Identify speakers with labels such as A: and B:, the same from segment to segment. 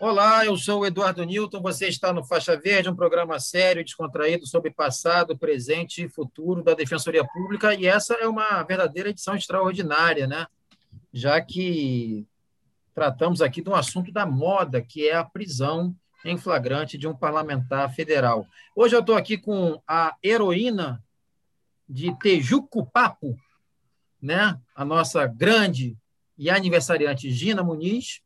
A: Olá, eu sou o Eduardo Newton. Você está no Faixa Verde, um programa sério e descontraído sobre passado, presente e futuro da Defensoria Pública. E essa é uma verdadeira edição extraordinária, né? Já que tratamos aqui de um assunto da moda, que é a prisão em flagrante de um parlamentar federal. Hoje eu estou aqui com a heroína de Tejuco Papo, né? a nossa grande e aniversariante Gina Muniz,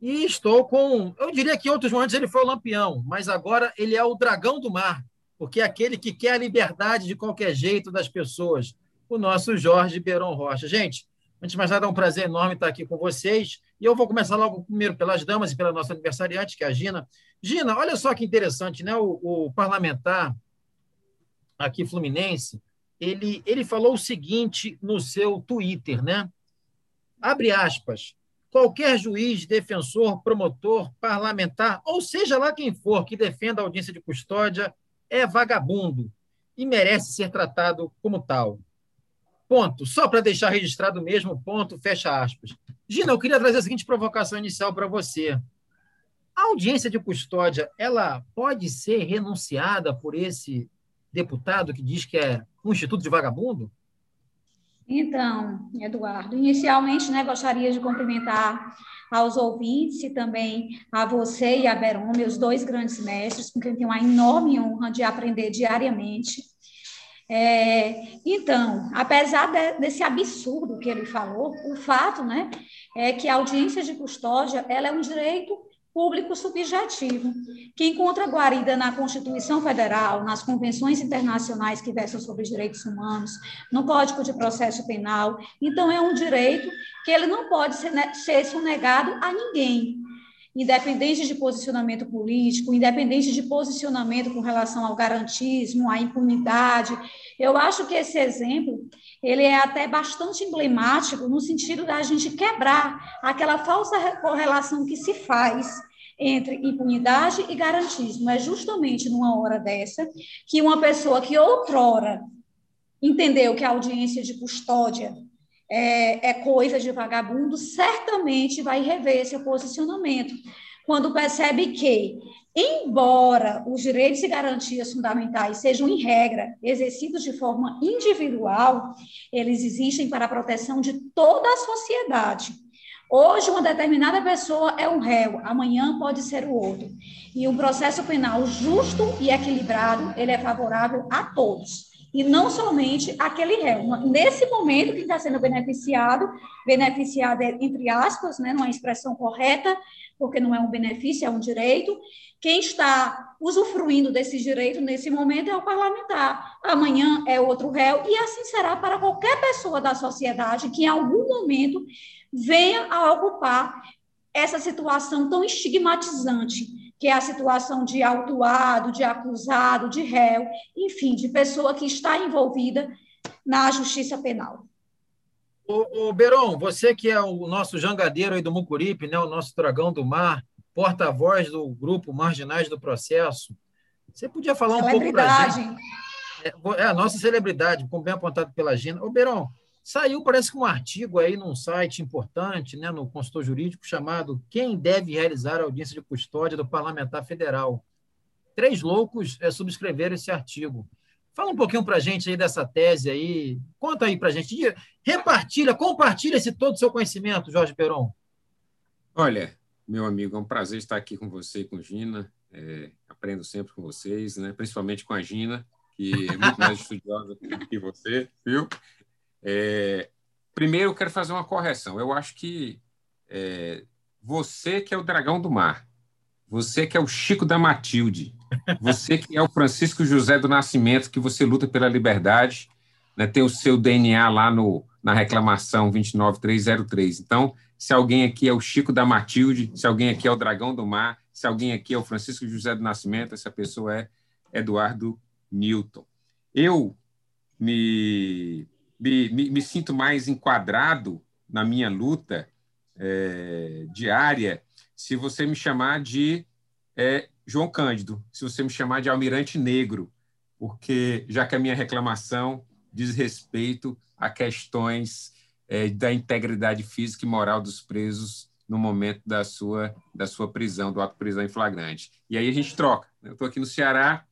A: e estou com, eu diria que em outros momentos ele foi o lampião, mas agora ele é o dragão do mar, porque é aquele que quer a liberdade de qualquer jeito das pessoas, o nosso Jorge Beron Rocha. Gente, antes de mais nada, é um prazer enorme estar aqui com vocês. E eu vou começar logo primeiro pelas damas e pela nossa aniversariante, que é a Gina. Gina, olha só que interessante, né? O, o parlamentar aqui fluminense, ele, ele falou o seguinte no seu Twitter, né? Abre aspas. Qualquer juiz, defensor, promotor, parlamentar, ou seja lá quem for que defenda a audiência de custódia, é vagabundo e merece ser tratado como tal. Ponto. Só para deixar registrado mesmo, ponto, fecha aspas. Gina, eu queria trazer a seguinte provocação inicial para você. A audiência de custódia, ela pode ser renunciada por esse deputado que diz que é um instituto de vagabundo?
B: Então, Eduardo, inicialmente, né, gostaria de cumprimentar aos ouvintes e também a você e a Beron, meus dois grandes mestres, com quem tenho a enorme honra de aprender diariamente. É, então, apesar de, desse absurdo que ele falou, o fato né, é que a audiência de custódia ela é um direito público subjetivo, que encontra guarida na Constituição Federal, nas convenções internacionais que versam sobre direitos humanos, no Código de Processo Penal. Então, é um direito que ele não pode ser, ser sonegado a ninguém, independente de posicionamento político, independente de posicionamento com relação ao garantismo, à impunidade. Eu acho que esse exemplo ele é até bastante emblemático no sentido da gente quebrar aquela falsa correlação que se faz entre impunidade e garantismo. É justamente numa hora dessa que uma pessoa que outrora entendeu que a audiência de custódia é, é coisa de vagabundo, certamente vai rever seu posicionamento. Quando percebe que, embora os direitos e garantias fundamentais sejam, em regra, exercidos de forma individual, eles existem para a proteção de toda a sociedade Hoje, uma determinada pessoa é um réu, amanhã pode ser o outro. E um processo penal justo e equilibrado, ele é favorável a todos, e não somente aquele réu. Nesse momento, quem está sendo beneficiado, beneficiado é, entre aspas, né, numa expressão correta, porque não é um benefício, é um direito. Quem está usufruindo desse direito nesse momento é o parlamentar. Amanhã é outro réu, e assim será para qualquer pessoa da sociedade que, em algum momento, venha a ocupar essa situação tão estigmatizante, que é a situação de autuado, de acusado, de réu, enfim, de pessoa que está envolvida na justiça penal.
A: O, o Beron, você que é o nosso jangadeiro aí do Mucuripe, né, o nosso dragão do mar, porta-voz do grupo Marginais do Processo, você podia falar um pouco para a gente? É, é, a nossa celebridade, como bem apontado pela Gina. Ô, Beron, Saiu, parece que um artigo aí num site importante, né, no consultor jurídico, chamado Quem deve realizar a audiência de custódia do parlamentar federal. Três loucos é, subscreveram esse artigo. Fala um pouquinho para a gente aí dessa tese aí. Conta aí para a gente. Repartilha, compartilha esse todo o seu conhecimento, Jorge Peron.
C: Olha, meu amigo, é um prazer estar aqui com você e com Gina. É, aprendo sempre com vocês, né? principalmente com a Gina, que é muito mais estudiosa que você, viu? É, primeiro, eu quero fazer uma correção. Eu acho que é, você que é o dragão do mar, você que é o Chico da Matilde, você que é o Francisco José do Nascimento, que você luta pela liberdade, né, tem o seu DNA lá no, na reclamação 29303. Então, se alguém aqui é o Chico da Matilde, se alguém aqui é o Dragão do Mar, se alguém aqui é o Francisco José do Nascimento, essa pessoa é Eduardo Newton. Eu me me, me, me sinto mais enquadrado na minha luta é, diária se você me chamar de é, João Cândido, se você me chamar de Almirante Negro, porque já que a minha reclamação diz respeito a questões é, da integridade física e moral dos presos no momento da sua, da sua prisão, do ato de prisão em flagrante. E aí a gente troca. Eu estou aqui no Ceará,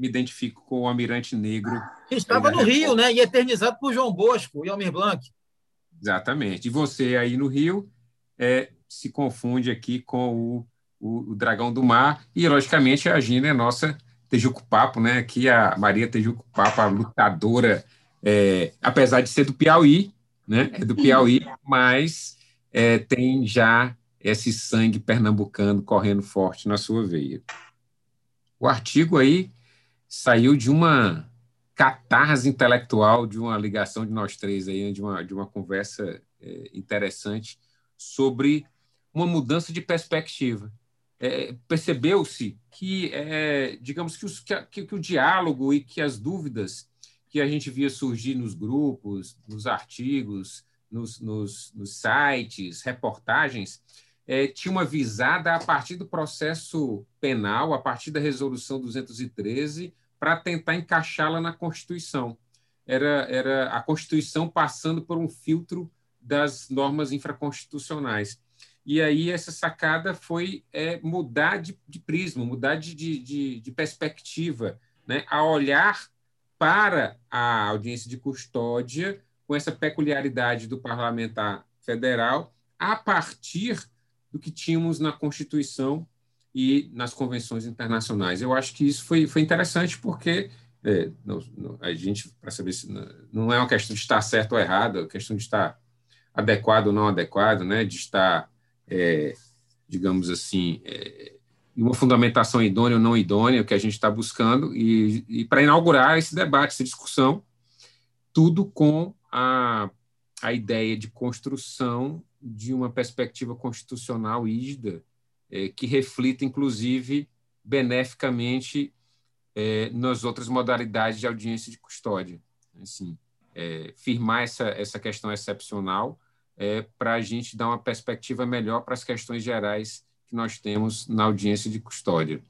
C: me identifico com o Almirante Negro.
A: Estava no Rio, né? E eternizado por João Bosco e Almir Blanc.
C: Exatamente. E você aí no Rio é, se confunde aqui com o, o, o Dragão do Mar. E, logicamente, a Gina é nossa Tejuco Papo, né? Aqui a Maria Tejuco Papo, a lutadora, é, apesar de ser do Piauí, né? É do Piauí, mas é, tem já esse sangue pernambucano correndo forte na sua veia. O artigo aí saiu de uma catarse intelectual, de uma ligação de nós três aí, de uma, de uma conversa é, interessante sobre uma mudança de perspectiva. É, Percebeu-se que, é, digamos, que, os, que, que, o diálogo e que as dúvidas que a gente via surgir nos grupos, nos artigos, nos, nos, nos sites, reportagens, é, tinha uma visada a partir do processo penal, a partir da resolução 213, para tentar encaixá-la na Constituição. Era, era a Constituição passando por um filtro das normas infraconstitucionais. E aí essa sacada foi é, mudar de, de prisma, mudar de, de, de perspectiva, né? a olhar para a audiência de custódia com essa peculiaridade do parlamentar federal a partir do que tínhamos na Constituição e nas convenções internacionais. Eu acho que isso foi, foi interessante porque é, não, não, a gente, para saber se não, não, é uma questão de estar certo ou errado, é uma questão de estar adequado ou não adequado, né, de estar, é, digamos assim, é, uma fundamentação idônea ou não idônea, que a gente está buscando, e, e para inaugurar esse debate, essa discussão, tudo com a, a ideia de construção de uma perspectiva constitucional rígida, que reflita, inclusive, beneficamente é, nas outras modalidades de audiência de custódia. Assim, é, firmar essa, essa questão excepcional é, para a gente dar uma perspectiva melhor para as questões gerais que nós temos na audiência de custódia.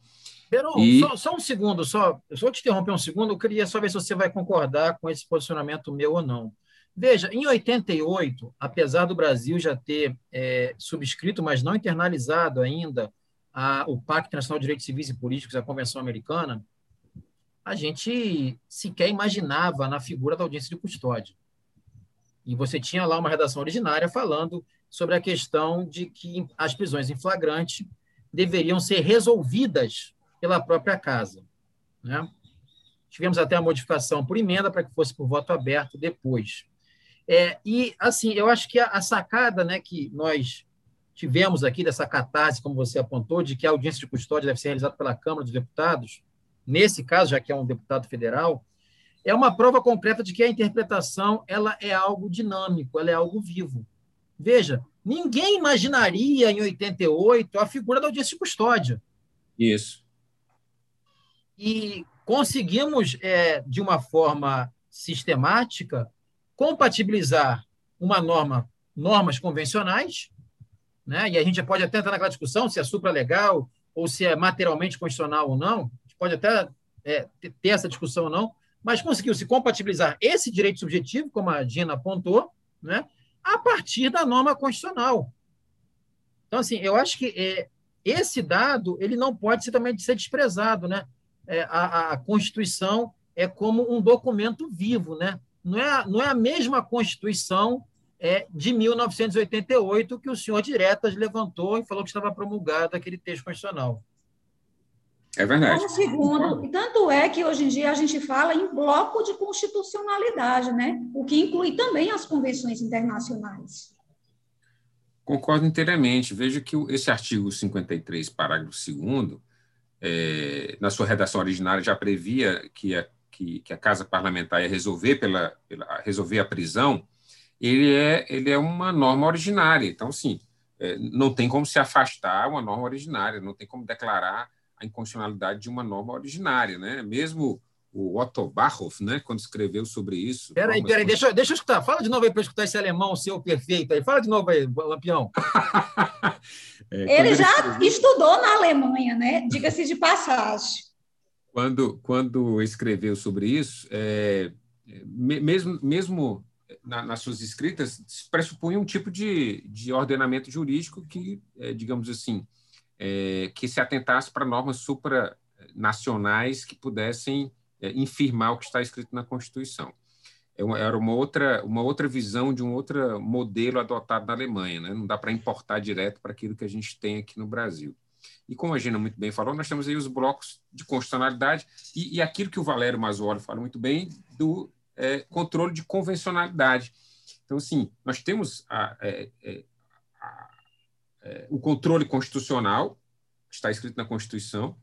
A: Peron, e... só, só, um segundo, só, eu só te interromper um segundo, eu queria só ver se você vai concordar com esse posicionamento meu ou não. Veja, em 88, apesar do Brasil já ter é, subscrito, mas não internalizado ainda, a, o Pacto Nacional de Direitos Civis e Políticos, a Convenção Americana, a gente sequer imaginava na figura da audiência de custódia. E você tinha lá uma redação originária falando sobre a questão de que as prisões em flagrante deveriam ser resolvidas pela própria casa. Né? Tivemos até a modificação por emenda para que fosse por voto aberto depois. É, e, assim, eu acho que a, a, sacada né, que nós tivemos aqui dessa catarse, como você apontou, de que a audiência de custódia deve ser realizada pela Câmara dos Deputados, nesse caso, já que é um deputado federal, é uma prova concreta de que a interpretação ela é algo dinâmico, ela é algo vivo. Veja, ninguém imaginaria em 88 a figura da audiência de custódia.
C: Isso.
A: E conseguimos, é, de uma forma sistemática, compatibilizar uma norma, normas convencionais, né? e a gente pode até entrar naquela discussão se é supralegal ou se é materialmente constitucional ou não, a gente pode até é, ter essa discussão ou não, mas conseguiu se compatibilizar esse direito subjetivo, como a Dina apontou, né? a partir da norma constitucional. Então, assim, eu acho que é, esse dado ele não pode ser também ser desprezado, né? É, a, a Constituição é como um documento vivo, né? Não é, não é a mesma Constituição é, de 1988 que o senhor Diretas levantou e falou que estava promulgado aquele texto constitucional.
C: É verdade. Um
B: segundo, tanto é que hoje em dia a gente fala em bloco de constitucionalidade, né? o que inclui também as convenções internacionais.
C: Concordo inteiramente. Veja que esse artigo 53, parágrafo 2 é, na sua redação originária já previa que a que, que a Casa Parlamentar ia resolver, pela, pela, resolver a prisão, ele é, ele é uma norma originária. Então, sim, é, não tem como se afastar uma norma originária, não tem como declarar a inconstitucionalidade de uma norma originária. Né? Mesmo o Otto Barhoff, né, quando escreveu sobre isso.
A: Peraí, peraí, deixa, deixa eu escutar. Fala de novo aí para escutar esse alemão seu perfeito aí. Fala de novo aí, Lampião.
B: é, ele já escreveu... estudou na Alemanha, né? Diga-se de passagem.
C: Quando, quando escreveu sobre isso, é, mesmo, mesmo na, nas suas escritas, pressupõe um tipo de, de ordenamento jurídico que, é, digamos assim, é, que se atentasse para normas supranacionais que pudessem é, infirmar o que está escrito na Constituição. É era uma outra, uma outra visão de um outro modelo adotado na Alemanha. Né? Não dá para importar direto para aquilo que a gente tem aqui no Brasil. E como a Gina muito bem falou, nós temos aí os blocos de constitucionalidade e, e aquilo que o Valério Mazzoli fala muito bem do é, controle de convencionalidade. Então, assim, nós temos a, é, é, a, é, o controle constitucional, está escrito na Constituição,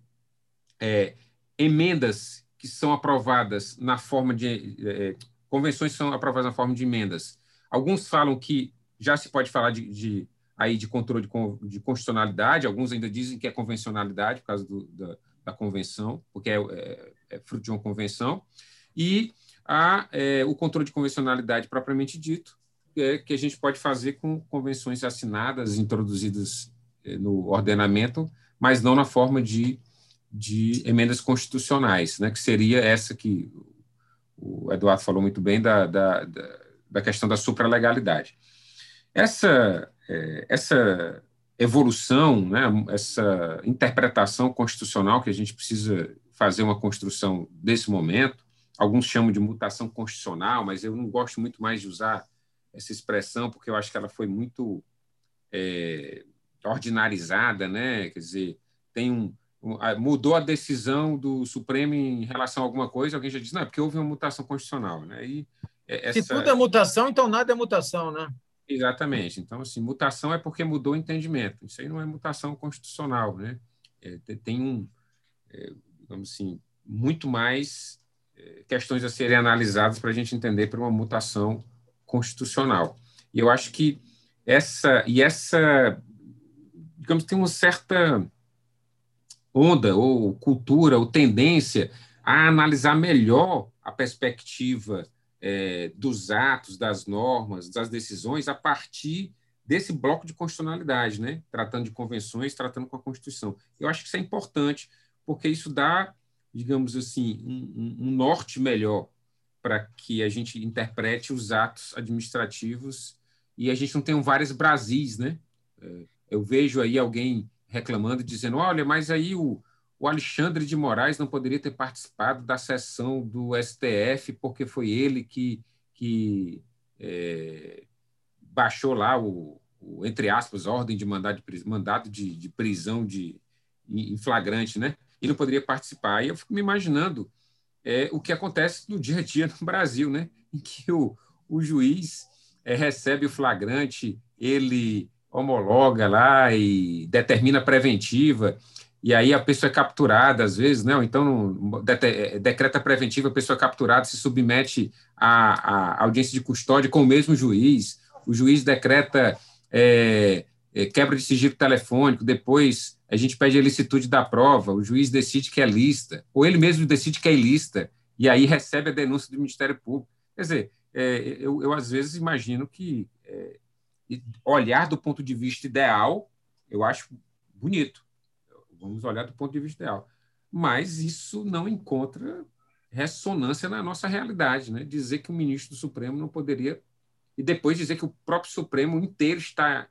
C: emendas que são aprovadas na forma de. Convenções são aprovadas na forma de emendas. Alguns falam que já se pode falar de, de aí de controle de, de, constitucionalidade, alguns ainda dizem que é convencionalidade por causa do, da, da, convenção, porque é, é, é, fruto de uma convenção, e há é, o controle de convencionalidade propriamente dito, é, que a gente pode fazer com convenções assinadas, introduzidas é, no ordenamento, mas não na forma de, de emendas constitucionais, né, que seria essa que o Eduardo falou muito bem da, da, da, da questão da supralegalidade. Essa é, essa evolução, né, essa interpretação constitucional que a gente precisa fazer uma construção desse momento, alguns chamam de mutação constitucional, mas eu não gosto muito mais de usar essa expressão porque eu acho que ela foi muito é, ordinarizada, né? Quer dizer, tem um, um, mudou a decisão do Supremo em relação a alguma coisa, alguém já diz não, é porque houve uma mutação constitucional, né? E
A: essa... Se tudo é mutação, então nada é mutação, né?
C: Exatamente. Então, assim, mutação é porque mudou o entendimento. Isso aí não é mutação constitucional, né? É, tem um, é, digamos assim, muito mais é, questões a serem analisadas para a gente entender para uma mutação constitucional. E eu acho que essa e essa, digamos, tem uma certa onda ou cultura ou tendência a analisar melhor a perspectiva é, dos atos, das normas, das decisões a partir desse bloco de constitucionalidade, né? tratando de convenções, tratando com a Constituição. Eu acho que isso é importante, porque isso dá, digamos assim, um, um norte melhor para que a gente interprete os atos administrativos e a gente não tenha vários Brasis, né? É, eu vejo aí alguém reclamando, dizendo, olha, mas aí o, o Alexandre de Moraes não poderia ter participado da sessão do STF porque foi ele que, que é, baixou lá o, o, entre aspas, ordem de mandado de, mandado de, de prisão de, em flagrante, né? E não poderia participar. E eu fico me imaginando é, o que acontece no dia a dia no Brasil, né? Em que o, o juiz é, recebe o flagrante, ele homologa lá e determina preventiva e aí a pessoa é capturada às vezes, né? Então é, decreta preventiva, a pessoa é capturada, se submete à, à audiência de custódia com o mesmo juiz, o juiz decreta é, é, quebra de sigilo telefônico, depois a gente pede a licitude da prova, o juiz decide que é lista, ou ele mesmo decide que é ilista, e aí recebe a denúncia do Ministério Público. Quer dizer, é, eu, eu, às vezes imagino que é, olhar do ponto de vista ideal, eu acho bonito Vamos olhar do ponto de vista ideal. Mas isso não encontra ressonância na nossa realidade. Né? Dizer que o ministro do Supremo não poderia. E depois dizer que o próprio Supremo inteiro está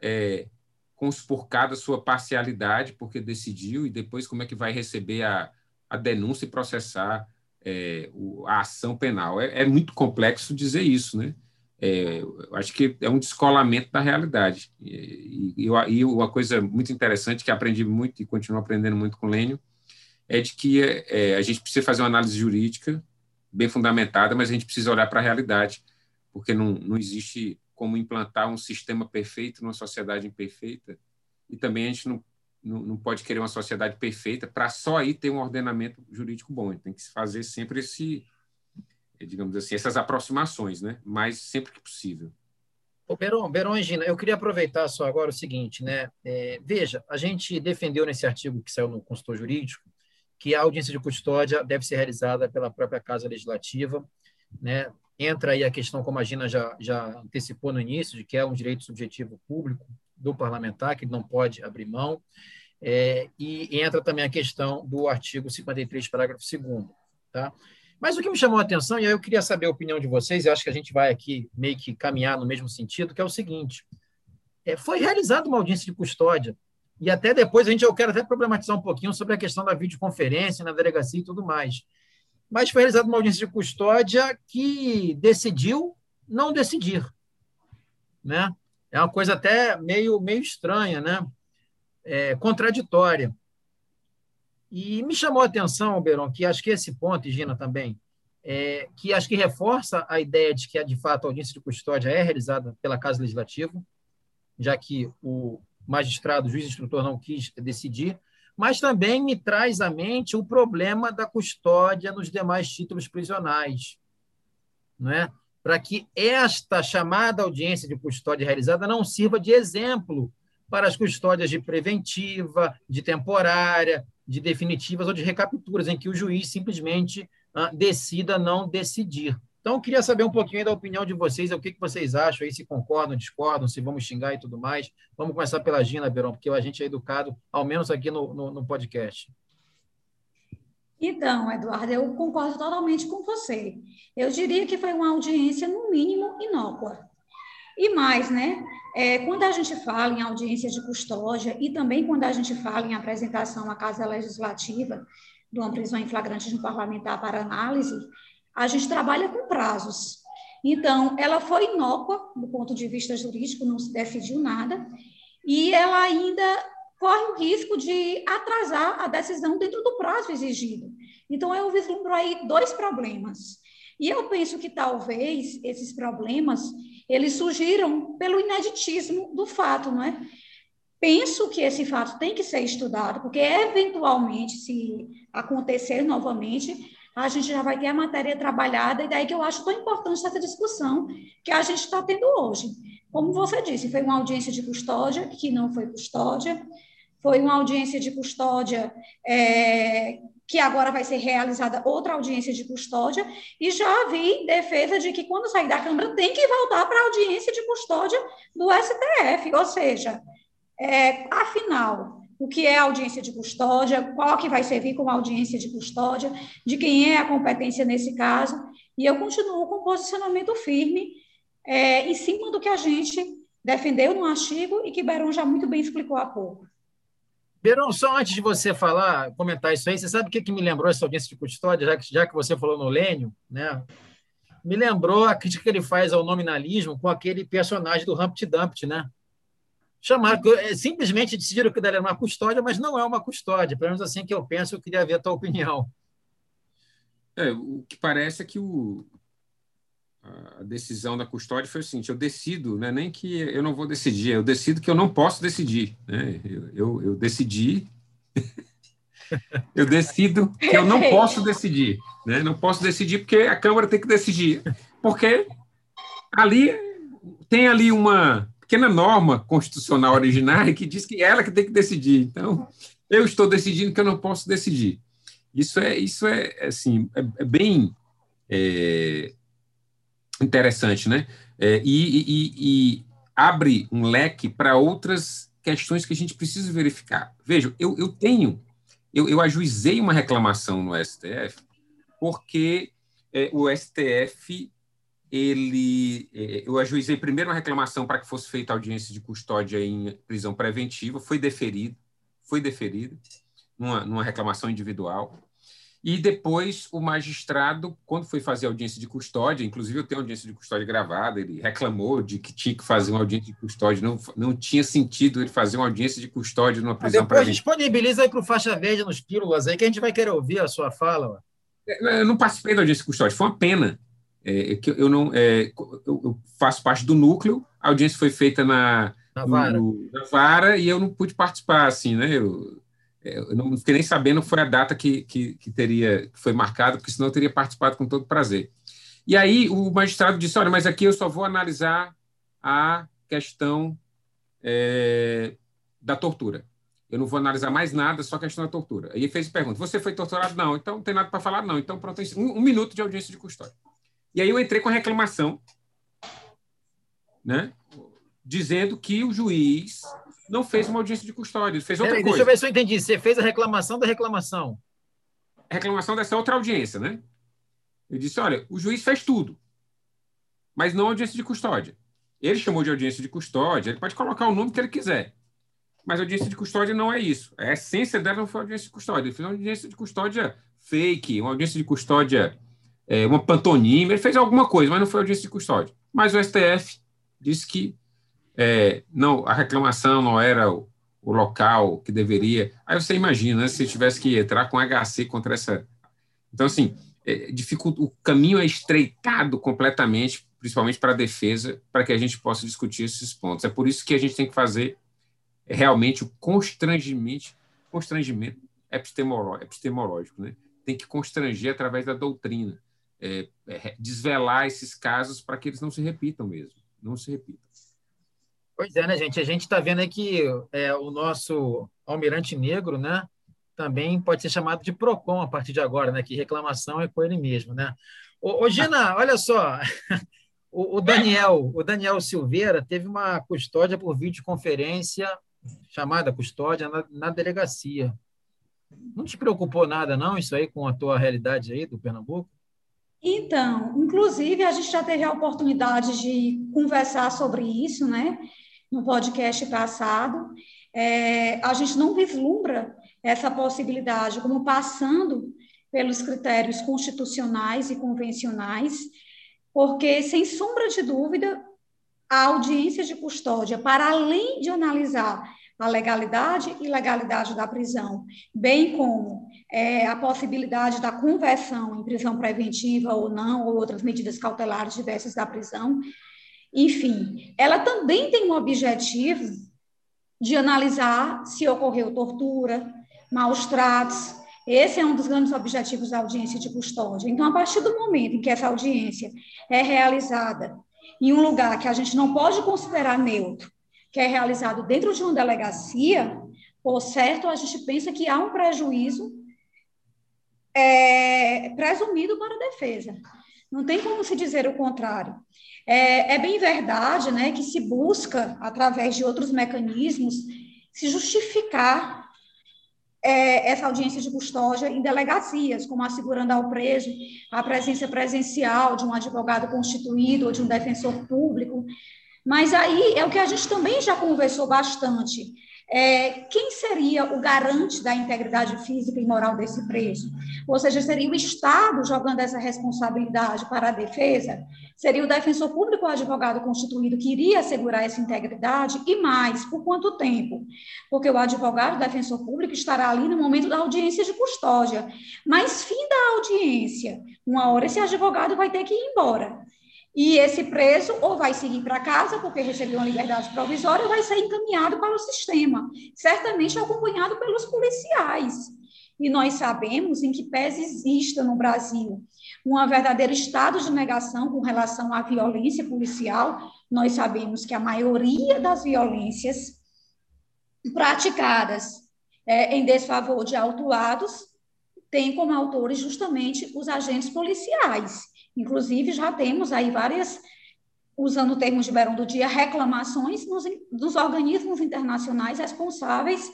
C: é, conspurcado a sua parcialidade porque decidiu, e depois como é que vai receber a, a denúncia e processar é, o, a ação penal. É, é, muito complexo dizer isso, né? É, acho que é um descolamento da realidade. E, e, e, uma coisa muito interessante que aprendi muito e continuo aprendendo muito com o Lênio é de que é, a gente precisa fazer uma análise jurídica bem fundamentada, mas a gente precisa olhar para a realidade, porque não, não existe como implantar um sistema perfeito numa sociedade imperfeita, e também a gente não, não, não pode querer uma sociedade perfeita para só aí ter um ordenamento jurídico bom. A gente tem que fazer sempre esse digamos assim, essas aproximações, né? Mas sempre que possível.
A: Ô, Beron, Beron e Gina, eu queria aproveitar só agora o seguinte, né? É, veja, a gente defendeu nesse artigo que saiu no consultor jurídico que a audiência de custódia deve ser realizada pela própria Casa Legislativa, né? Entra aí a questão, como a Gina já, já antecipou no início, de que é um direito subjetivo público do parlamentar, que ele não pode abrir mão, é, e entra também a questão do artigo 53, parágrafo 2 tá? Mas o que me chamou a atenção, e aí eu queria saber a opinião de vocês, eu acho que a gente vai aqui meio que caminhar no mesmo sentido, que é o seguinte: é, foi realizada uma audiência de custódia, e até depois a gente eu quero até problematizar um pouquinho sobre a questão da videoconferência na delegacia e tudo mais. Mas foi realizada uma audiência de custódia que decidiu não decidir, né? É uma coisa até meio meio estranha, né? É, contraditória. E me chamou a atenção, Beron, que acho que esse ponto, e Gina também, é, que acho que reforça a ideia de que, de fato, a audiência de custódia é realizada pela Casa Legislativa, já que o magistrado, o juiz instrutor não quis decidir, mas também me traz à mente o problema da custódia nos demais títulos prisionais, não é? para que esta chamada audiência de custódia realizada não sirva de exemplo para as custódias de preventiva, de temporária, de definitivas ou de recapturas, em que o juiz simplesmente ah, decida não decidir. Então, eu queria saber um pouquinho da opinião de vocês, o que, que vocês acham aí, se concordam, discordam, se vamos xingar e tudo mais. Vamos começar pela Gina, Verão, porque a gente é educado, ao menos aqui no, no, no podcast.
B: Então, Eduardo, eu concordo totalmente com você. Eu diria que foi uma audiência, no mínimo, inócua. E mais, né? É, quando a gente fala em audiência de custódia e também quando a gente fala em apresentação à Casa Legislativa de uma prisão em flagrante de um parlamentar para análise, a gente trabalha com prazos. Então, ela foi inócua do ponto de vista jurídico, não se decidiu nada, e ela ainda corre o risco de atrasar a decisão dentro do prazo exigido. Então, eu vislumbro aí dois problemas. E eu penso que talvez esses problemas eles surgiram pelo ineditismo do fato, não é? Penso que esse fato tem que ser estudado, porque eventualmente, se acontecer novamente, a gente já vai ter a matéria trabalhada, e daí que eu acho tão importante essa discussão que a gente está tendo hoje. Como você disse, foi uma audiência de custódia, que não foi custódia, foi uma audiência de custódia é, que agora vai ser realizada outra audiência de custódia, e já vi defesa de que quando sair da Câmara tem que voltar para a audiência de custódia do STF, ou seja, é, afinal, o que é audiência de custódia, qual que vai servir como audiência de custódia, de quem é a competência nesse caso, e eu continuo com posicionamento firme é, em cima do que a gente defendeu no artigo e que Beron já muito bem explicou há pouco.
A: Beirão, só antes de você falar, comentar isso aí, você sabe o que, que me lembrou essa audiência de custódia, já que, já que você falou no Lênio, né? Me lembrou a crítica que ele faz ao nominalismo com aquele personagem do Humpty Dumpty, né? Chamar, é, simplesmente decidiram que era uma custódia, mas não é uma custódia. Pelo menos assim que eu penso, eu queria ver a tua opinião.
C: É, o que parece é que o, a decisão da custódia foi o seguinte: eu decido, né, nem que eu não vou decidir, eu decido que eu não posso decidir. Né? Eu, eu, eu decidi, eu decido que eu não posso decidir. Né? Não posso decidir porque a Câmara tem que decidir. Porque ali tem ali uma pequena norma constitucional originária que diz que é ela que tem que decidir. Então, eu estou decidindo que eu não posso decidir. Isso é, isso é assim, é, é bem. É, interessante, né? É, e, e, e, abre um leque para outras questões que a gente precisa verificar. Veja, eu, eu tenho, eu, eu ajuizei uma reclamação no STF porque é, o STF ele é, eu ajuizei primeiro uma reclamação para que fosse feita audiência de custódia em prisão preventiva, foi deferido, foi deferido numa, numa reclamação individual. E depois o magistrado, quando foi fazer audiência de custódia, inclusive eu tenho audiência de custódia gravada, ele reclamou de que tinha que fazer uma audiência de custódia, não, não tinha sentido ele fazer uma audiência de custódia numa prisão
A: Depois disponibiliza aí para o faixa verde nos pílulas aí, que a gente vai querer ouvir a sua fala.
C: É, eu não participei da audiência de custódia, foi uma pena. É, que eu não é, eu faço parte do núcleo, a audiência foi feita na,
A: na, vara.
C: No, na vara e eu não pude participar, assim, né? Eu, é, eu não fiquei nem sabendo foi a data que, que, que teria que foi marcada, porque senão eu teria participado com todo prazer. E aí o magistrado disse: olha, mas aqui eu só vou analisar a questão é, da tortura. Eu não vou analisar mais nada, só a questão da tortura. Aí fez a pergunta: você foi torturado? Não. Então não tem nada para falar? Não. Então pronto, um, um minuto de audiência de custódia. E aí eu entrei com a reclamação, né, dizendo que o juiz não fez uma audiência de custódia, fez outra
A: Peraí,
C: coisa.
A: Deixa eu ver se eu entendi. Você fez a reclamação da reclamação.
C: A reclamação dessa outra audiência, né? Ele disse: olha, o juiz fez tudo, mas não audiência de custódia. Ele chamou de audiência de custódia, ele pode colocar o nome que ele quiser. Mas audiência de custódia não é isso. A essência dela não foi audiência de custódia. Ele fez uma audiência de custódia fake, uma audiência de custódia, é, uma pantonima. Ele fez alguma coisa, mas não foi audiência de custódia. Mas o STF disse que é, não, a reclamação não era o, o, local que deveria. Aí você imagina né, se tivesse que entrar com HC contra essa. Então, assim, é, dificulta, o caminho é estreitado completamente, principalmente para a defesa, para que a gente possa discutir esses pontos. É por isso que a gente tem que fazer realmente o constrangimento, constrangimento epistemológico, né? Tem que constranger através da doutrina, é, é, desvelar esses casos para que eles não se repitam mesmo, não se repitam.
A: Pois é, né, gente? A gente está vendo aqui é, o nosso almirante negro, né? Também pode ser chamado de PROCON a partir de agora, né? Que reclamação é com ele mesmo, né? Ô, ô Gina, olha só, o, o, Daniel, o Daniel Silveira teve uma custódia por videoconferência chamada custódia na, na, delegacia. Não te preocupou nada, não, isso aí com a tua realidade aí do Pernambuco?
B: Então, inclusive, a gente já teve a oportunidade de conversar sobre isso, né, no podcast passado. É, a gente não vislumbra essa possibilidade como passando pelos critérios constitucionais e convencionais, porque, sem sombra de dúvida, a audiência de custódia, para além de analisar a legalidade e legalidade da prisão, bem como é, a possibilidade da conversão em prisão preventiva ou não, ou outras medidas cautelares diversas da prisão, enfim, ela também tem um objetivo de analisar se ocorreu tortura, maus tratos. Esse é um dos grandes objetivos da audiência de custódia. Então, a partir do momento em que essa audiência é realizada em um lugar que a gente não pode considerar neutro, que é realizado dentro de uma delegacia, por certo, a gente pensa que há um prejuízo é, presumido para a defesa. Não tem como se dizer o contrário. É, é bem verdade né, que se busca, através de outros mecanismos, se justificar é, essa audiência de custódia em delegacias, como assegurando ao preso a presença presencial de um advogado constituído ou de um defensor público. Mas aí é o que a gente também já conversou bastante. É, quem seria o garante da integridade física e moral desse preso? Ou seja, seria o Estado jogando essa responsabilidade para a defesa? Seria o defensor público ou advogado constituído que iria assegurar essa integridade? E mais, por quanto tempo? Porque o advogado, o defensor público, estará ali no momento da audiência de custódia. Mas, fim da audiência, uma hora esse advogado vai ter que ir embora. E esse preso ou vai seguir para casa porque recebeu uma liberdade provisória ou vai ser encaminhado para o sistema, certamente acompanhado pelos policiais. E nós sabemos em que pese exista no Brasil um verdadeiro estado de negação com relação à violência policial, nós sabemos que a maioria das violências praticadas é, em desfavor de autuados tem como autores justamente os agentes policiais. Inclusive, já temos aí várias, usando o termo de Berão do Dia, reclamações nos, dos organismos internacionais responsáveis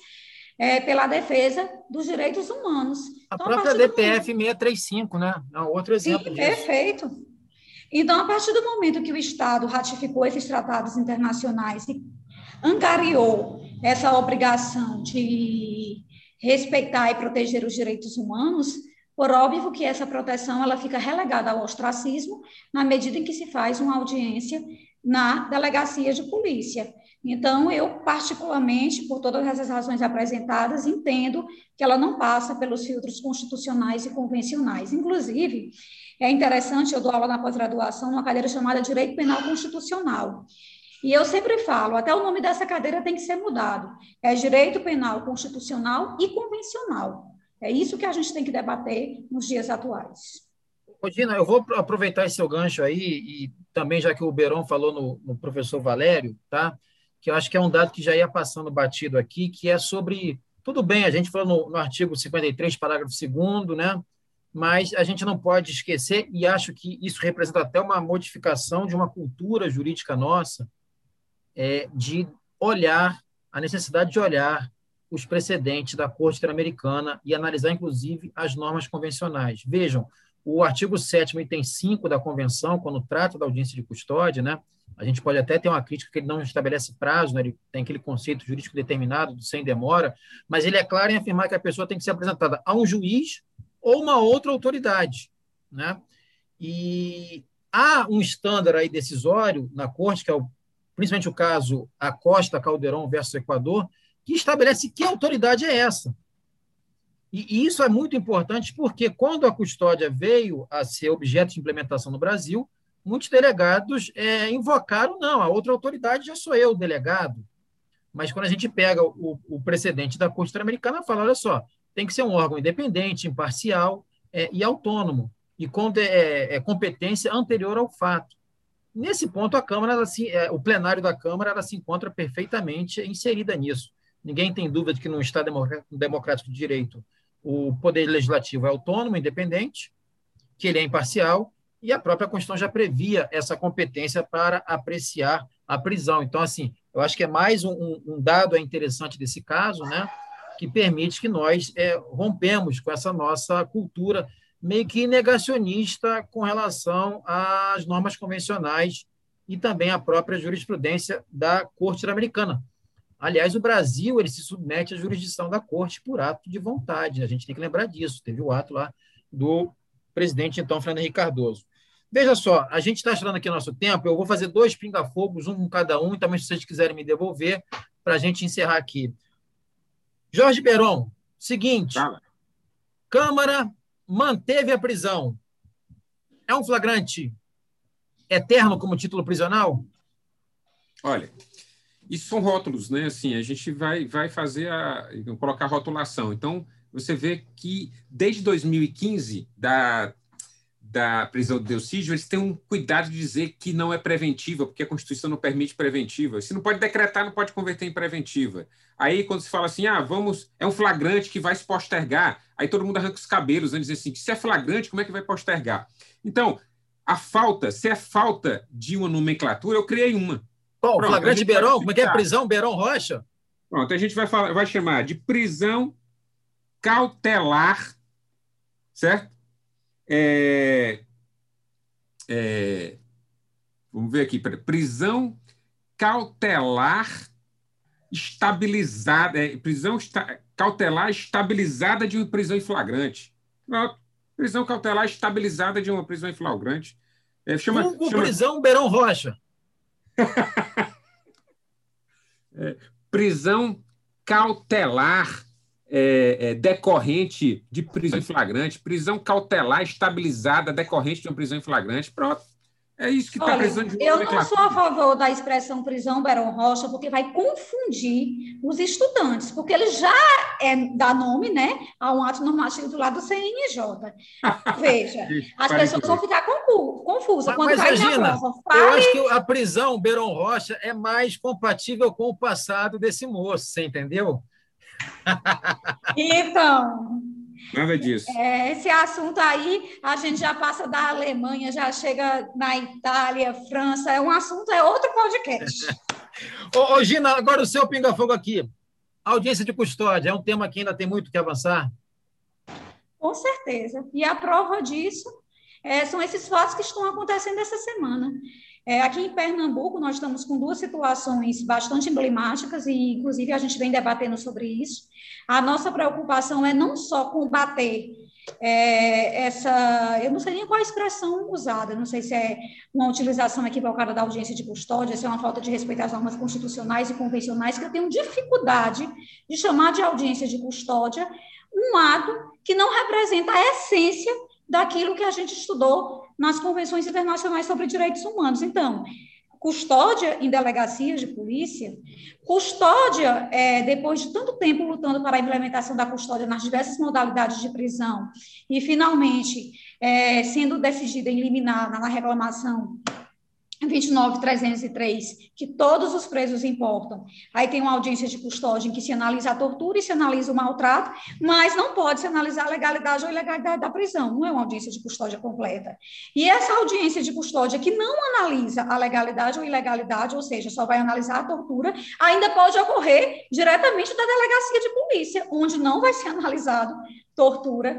B: é, pela defesa dos direitos humanos.
A: A então, própria a DPF momento... 635, né? É outro exemplo
B: Sim. Perfeito. Então, a partir do momento que o Estado ratificou esses tratados internacionais e angariou essa obrigação de respeitar e proteger os direitos humanos, por óbvio que essa proteção ela fica relegada ao ostracismo na medida em que se faz uma audiência na delegacia de polícia. Então, eu, particularmente, por todas essas razões apresentadas, entendo que ela não passa pelos filtros constitucionais e convencionais. Inclusive, é interessante, eu dou aula na pós-graduação numa cadeira chamada Direito Penal Constitucional. E eu sempre falo, até o nome dessa cadeira tem que ser mudado. É Direito Penal Constitucional e Convencional. É isso que a gente tem que debater nos dias atuais.
A: Rodina, eu vou aproveitar esse seu gancho aí, e também já que o Beron falou no, no, professor Valério, tá? que eu acho que é um dado que já ia passando batido aqui, que é sobre. Tudo bem, a gente falou no, no artigo 53, parágrafo 2, né? mas a gente não pode esquecer, e acho que isso representa até uma modificação de uma cultura jurídica nossa, é, de olhar, a necessidade de olhar os precedentes da Corte Interamericana e analisar, inclusive, as normas convencionais. Vejam, o artigo 7 item 5 da Convenção, quando trata da audiência de custódia, né, a gente pode até ter uma crítica que ele não estabelece prazo, né, ele tem aquele conceito jurídico determinado, sem demora, mas ele é claro em afirmar que a pessoa tem que ser apresentada a um juiz ou uma outra autoridade. Né? E há um estándar aí decisório na corte, que é o, principalmente o caso Acosta Caldeirão versus Equador, que estabelece que autoridade é essa. E isso é muito importante porque, quando a custódia veio a ser objeto de implementação no Brasil, muitos delegados é, invocaram, não, a outra autoridade já sou eu, delegado. Mas quando a gente pega o, o precedente da Corte Interamericana, fala, olha só, tem que ser um órgão independente, imparcial é, e autônomo, e com é, é, competência anterior ao fato. Nesse ponto, a Câmara, ela, assim, o plenário da Câmara, ela se encontra perfeitamente inserida nisso. Ninguém tem dúvida de que no Estado democrático de direito o poder legislativo é autônomo, independente, que ele é imparcial, e a própria Constituição já previa essa competência para apreciar a prisão. Então, assim, eu acho que é mais um, um dado interessante desse caso, né, que permite que nós é, rompemos com essa nossa cultura meio que negacionista com relação às normas convencionais e também à própria jurisprudência da Corte Interamericana. Aliás, o Brasil ele se submete à jurisdição da corte por ato de vontade. Né? A gente tem que lembrar disso. Teve o ato lá do presidente, então, Fernando Henrique Cardoso. Veja só, a gente está achando aqui nosso tempo. Eu vou fazer dois pinga-fogos, um com cada um, e também, se vocês quiserem me devolver, para a gente encerrar aqui. Jorge Beron, seguinte: Fala. Câmara manteve a prisão. É um flagrante eterno como título prisional?
C: Olha, isso são rótulos, né? Assim, a gente vai, vai fazer a colocar rotulação. Então, você vê que desde 2015 da da prisão do Delcídio, eles têm um cuidado de dizer que não é preventiva, porque a Constituição não permite preventiva. Se não pode decretar, não pode converter em preventiva. Aí, quando se fala assim, ah, vamos, é um flagrante que vai se postergar, aí todo mundo arranca os cabelos, né? Dizer assim, se é flagrante, como é que vai postergar? Então, a falta, se é falta de uma nomenclatura, eu criei uma.
A: Pronto, flagrante Beron, como é que é prisão Beron Rocha?
C: Pronto, a gente vai, falar, vai chamar de prisão cautelar, certo? É, é, vamos ver aqui, prisão cautelar estabilizada, é, prisão esta, cautelar estabilizada de uma prisão em flagrante. Pronto, prisão cautelar estabilizada de uma prisão em flagrante.
A: É, chama, chama... prisão Beirão Rocha.
C: é, prisão cautelar é, é, decorrente de prisão em flagrante, prisão cautelar estabilizada decorrente de uma prisão em flagrante. Pronto. É isso que está precisando de
B: Eu não sou a favor da expressão prisão Berão Rocha, porque vai confundir os estudantes, porque ele já é, dá nome né, a um ato normativo do lado do CNJ. Veja, as pessoas vão ficar confusas.
A: Quando mas, imagina, prova, fale... eu acho que a prisão Berão Rocha é mais compatível com o passado desse moço, você entendeu?
B: Então.
C: Nada disso.
B: É, esse assunto aí, a gente já passa da Alemanha, já chega na Itália, França. É um assunto, é outro podcast.
A: ô, ô, Gina, agora o seu pinga-fogo aqui. audiência de custódia é um tema que ainda tem muito que avançar?
B: Com certeza. E a prova disso é, são esses fatos que estão acontecendo essa semana. É, aqui em Pernambuco, nós estamos com duas situações bastante emblemáticas, e inclusive a gente vem debatendo sobre isso. A nossa preocupação é não só combater é, essa. Eu não sei nem qual a expressão usada, não sei se é uma utilização equivocada da audiência de custódia, se é uma falta de respeito às normas constitucionais e convencionais, que eu tenho dificuldade de chamar de audiência de custódia um ato que não representa a essência daquilo que a gente estudou nas convenções internacionais sobre direitos humanos. Então, custódia em delegacias de polícia, custódia, é, depois de tanto tempo lutando para a implementação da custódia nas diversas modalidades de prisão, e finalmente é, sendo decidida em na reclamação 29303, que todos os presos importam. Aí tem uma audiência de custódia em que se analisa a tortura e se analisa o maltrato, mas não pode se analisar a legalidade ou ilegalidade da prisão, não é uma audiência de custódia completa. E essa audiência de custódia que não analisa a legalidade ou ilegalidade, ou seja, só vai analisar a tortura, ainda pode ocorrer diretamente da delegacia de polícia, onde não vai ser analisado tortura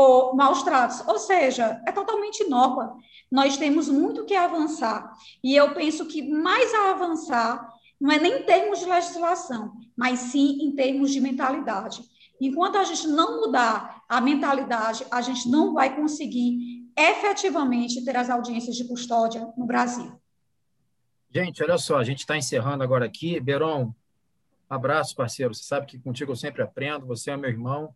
B: ou maus tratos. Ou seja, é totalmente inócua. Nós temos muito que avançar. E eu penso que mais a avançar não é nem em termos de legislação, mas sim em termos de mentalidade. Enquanto a gente não mudar a mentalidade, a gente não vai conseguir efetivamente ter as audiências de custódia no Brasil.
A: Gente, olha só, a gente está encerrando agora aqui. Beron, abraço, parceiro. Você sabe que contigo eu sempre aprendo, você é meu irmão.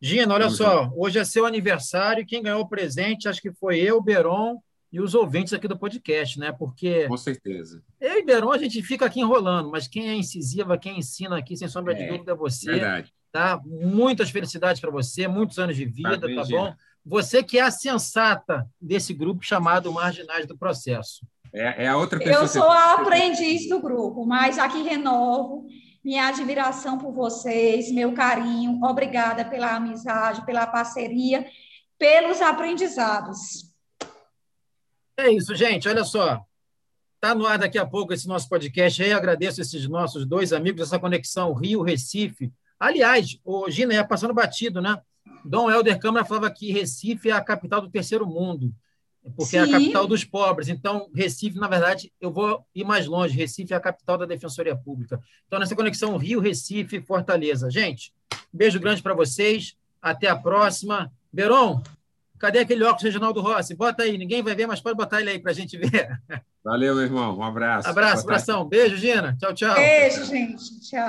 A: Gina, olha Vamos só, ver. hoje é seu aniversário. Quem ganhou o presente, acho que foi eu, Beron e os ouvintes aqui do podcast, né? Porque.
C: Com certeza.
A: Eu e Beron, a gente fica aqui enrolando, mas quem é incisiva, quem ensina aqui, sem sombra de é, dúvida, é você. Verdade. Tá? Muitas felicidades para você, muitos anos de vida, tá, tá bom? Você que é a sensata desse grupo chamado Marginais do Processo.
C: É, é a outra pessoa.
B: Eu sou a aprendiz do grupo, mas aqui renovo minha admiração por vocês, meu carinho. Obrigada pela amizade, pela parceria, pelos aprendizados.
A: É isso, gente. Olha só. Está no ar daqui a pouco esse nosso podcast. Eu agradeço esses nossos dois amigos, essa conexão Rio-Recife. Aliás, o Gina ia passando batido, né? Dom Helder Câmara falava que Recife é a capital do terceiro mundo, porque Sim. é a capital dos pobres. Então, Recife, na verdade, eu vou ir mais longe. Recife é a capital da Defensoria Pública. Então, nessa conexão Rio-Recife, Fortaleza. Gente, beijo grande para vocês. Até a próxima. Beron, Cadê aquele óculos Reginaldo Rossi? Bota aí, ninguém vai ver, mas pode botar ele aí para a gente ver.
C: Valeu, meu irmão. Um abraço.
A: Abraço, abração. Beijo, Gina. Tchau, tchau.
B: Beijo, gente. Tchau.